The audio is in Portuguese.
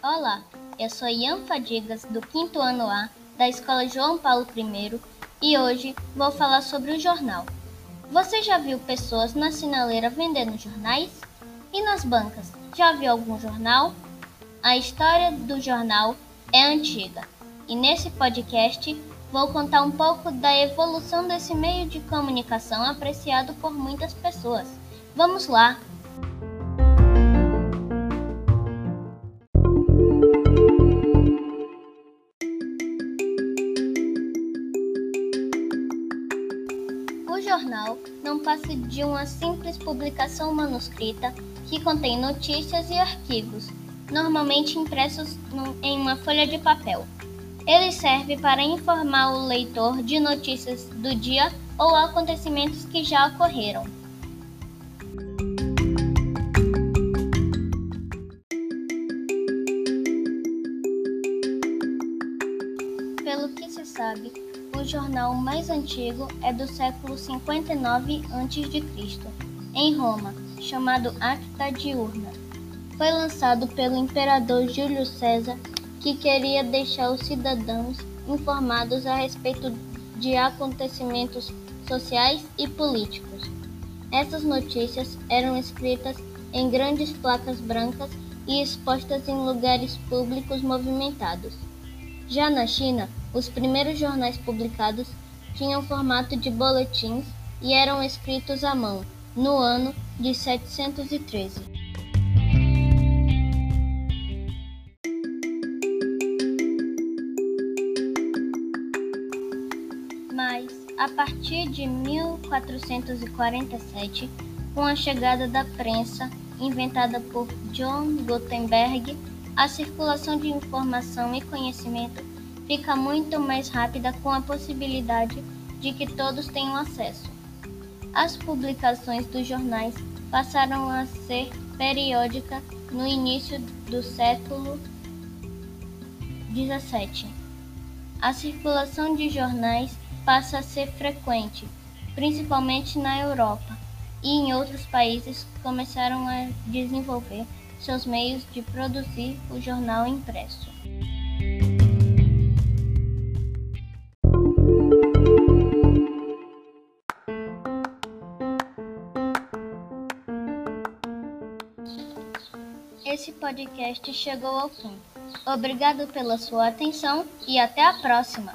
Olá, eu sou Ian Fadigas, do quinto ano A, da Escola João Paulo I, e hoje vou falar sobre o jornal. Você já viu pessoas na sinaleira vendendo jornais? E nas bancas, já viu algum jornal? A história do jornal é antiga, e nesse podcast vou contar um pouco da evolução desse meio de comunicação apreciado por muitas pessoas. Vamos lá! O jornal não passa de uma simples publicação manuscrita que contém notícias e arquivos, normalmente impressos em uma folha de papel. Ele serve para informar o leitor de notícias do dia ou acontecimentos que já ocorreram. Pelo que se sabe, o jornal mais antigo é do século 59 a.C., em Roma, chamado Acta Diurna. Foi lançado pelo imperador Júlio César que queria deixar os cidadãos informados a respeito de acontecimentos sociais e políticos. Essas notícias eram escritas em grandes placas brancas e expostas em lugares públicos movimentados. Já na China, os primeiros jornais publicados tinham formato de boletins e eram escritos à mão, no ano de 713. A partir de 1447, com a chegada da prensa, inventada por John Gutenberg, a circulação de informação e conhecimento fica muito mais rápida com a possibilidade de que todos tenham acesso. As publicações dos jornais passaram a ser periódicas no início do século XVII. A circulação de jornais passa a ser frequente, principalmente na Europa, e em outros países começaram a desenvolver seus meios de produzir o jornal impresso. Esse podcast chegou ao fim. Obrigado pela sua atenção e até a próxima!